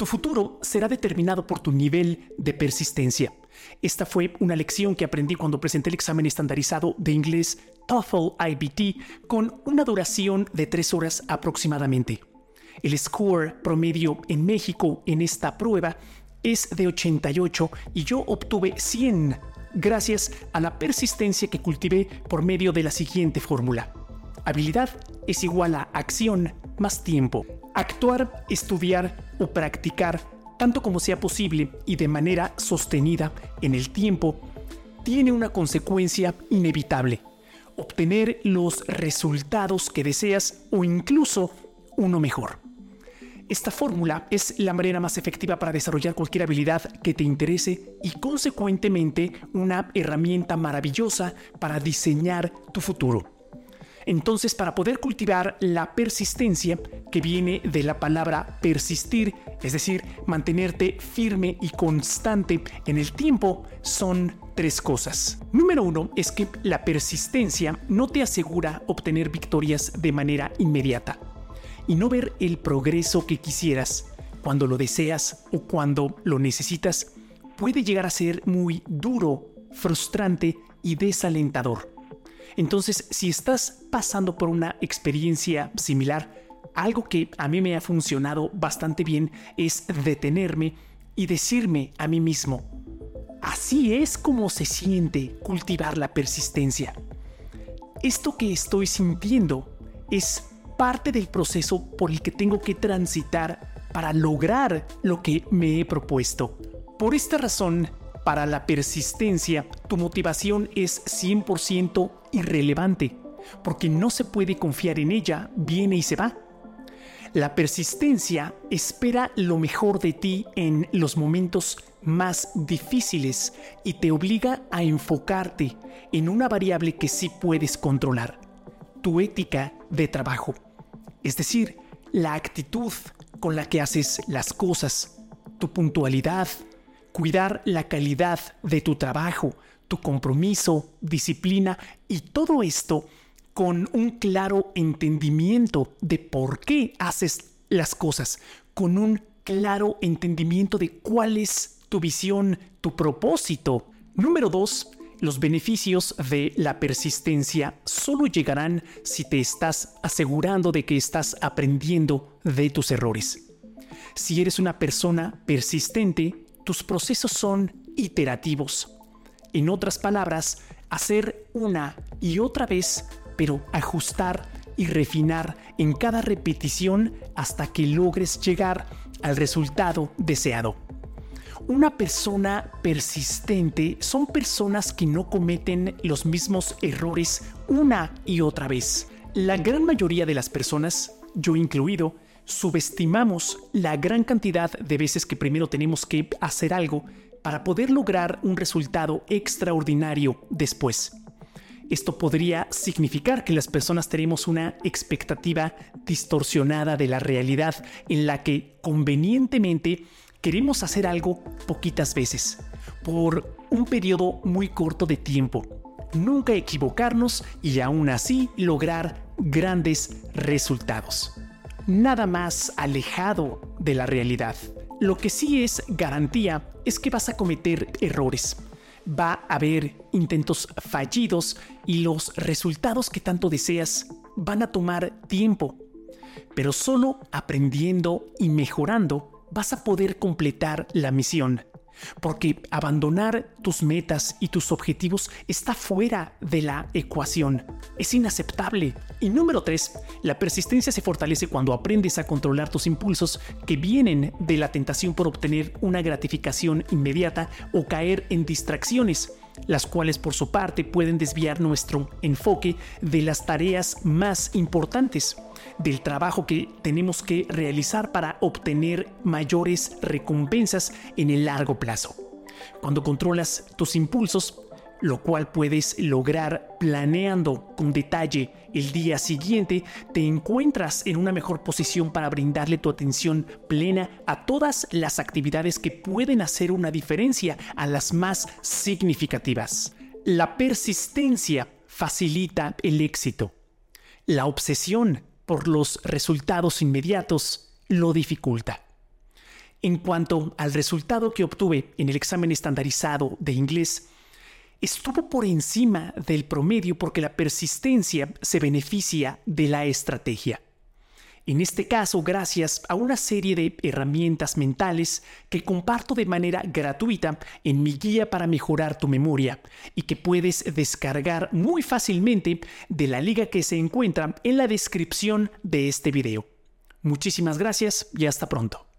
Tu futuro será determinado por tu nivel de persistencia. Esta fue una lección que aprendí cuando presenté el examen estandarizado de inglés TOEFL IBT con una duración de tres horas aproximadamente. El score promedio en México en esta prueba es de 88 y yo obtuve 100 gracias a la persistencia que cultivé por medio de la siguiente fórmula. Habilidad es igual a acción más tiempo. Actuar, estudiar o practicar tanto como sea posible y de manera sostenida en el tiempo tiene una consecuencia inevitable. Obtener los resultados que deseas o incluso uno mejor. Esta fórmula es la manera más efectiva para desarrollar cualquier habilidad que te interese y consecuentemente una herramienta maravillosa para diseñar tu futuro. Entonces, para poder cultivar la persistencia, que viene de la palabra persistir, es decir, mantenerte firme y constante en el tiempo, son tres cosas. Número uno es que la persistencia no te asegura obtener victorias de manera inmediata y no ver el progreso que quisieras cuando lo deseas o cuando lo necesitas puede llegar a ser muy duro, frustrante y desalentador. Entonces, si estás pasando por una experiencia similar, algo que a mí me ha funcionado bastante bien es detenerme y decirme a mí mismo, así es como se siente cultivar la persistencia. Esto que estoy sintiendo es parte del proceso por el que tengo que transitar para lograr lo que me he propuesto. Por esta razón, para la persistencia, tu motivación es 100% irrelevante, porque no se puede confiar en ella, viene y se va. La persistencia espera lo mejor de ti en los momentos más difíciles y te obliga a enfocarte en una variable que sí puedes controlar, tu ética de trabajo es decir, la actitud con la que haces las cosas, tu puntualidad, cuidar la calidad de tu trabajo, tu compromiso, disciplina y todo esto con un claro entendimiento de por qué haces las cosas, con un claro entendimiento de cuál es tu visión, tu propósito. Número dos, los beneficios de la persistencia solo llegarán si te estás asegurando de que estás aprendiendo de tus errores. Si eres una persona persistente, tus procesos son iterativos. En otras palabras, hacer una y otra vez, pero ajustar y refinar en cada repetición hasta que logres llegar al resultado deseado. Una persona persistente son personas que no cometen los mismos errores una y otra vez. La gran mayoría de las personas, yo incluido, subestimamos la gran cantidad de veces que primero tenemos que hacer algo para poder lograr un resultado extraordinario después. Esto podría significar que las personas tenemos una expectativa distorsionada de la realidad en la que convenientemente queremos hacer algo poquitas veces, por un periodo muy corto de tiempo, nunca equivocarnos y aún así lograr grandes resultados. Nada más alejado de la realidad. Lo que sí es garantía es que vas a cometer errores. Va a haber intentos fallidos y los resultados que tanto deseas van a tomar tiempo. Pero solo aprendiendo y mejorando vas a poder completar la misión. Porque abandonar tus metas y tus objetivos está fuera de la ecuación. Es inaceptable. Y número 3, la persistencia se fortalece cuando aprendes a controlar tus impulsos que vienen de la tentación por obtener una gratificación inmediata o caer en distracciones las cuales por su parte pueden desviar nuestro enfoque de las tareas más importantes, del trabajo que tenemos que realizar para obtener mayores recompensas en el largo plazo. Cuando controlas tus impulsos, lo cual puedes lograr planeando con detalle el día siguiente, te encuentras en una mejor posición para brindarle tu atención plena a todas las actividades que pueden hacer una diferencia, a las más significativas. La persistencia facilita el éxito. La obsesión por los resultados inmediatos lo dificulta. En cuanto al resultado que obtuve en el examen estandarizado de inglés, estuvo por encima del promedio porque la persistencia se beneficia de la estrategia. En este caso, gracias a una serie de herramientas mentales que comparto de manera gratuita en mi guía para mejorar tu memoria y que puedes descargar muy fácilmente de la liga que se encuentra en la descripción de este video. Muchísimas gracias y hasta pronto.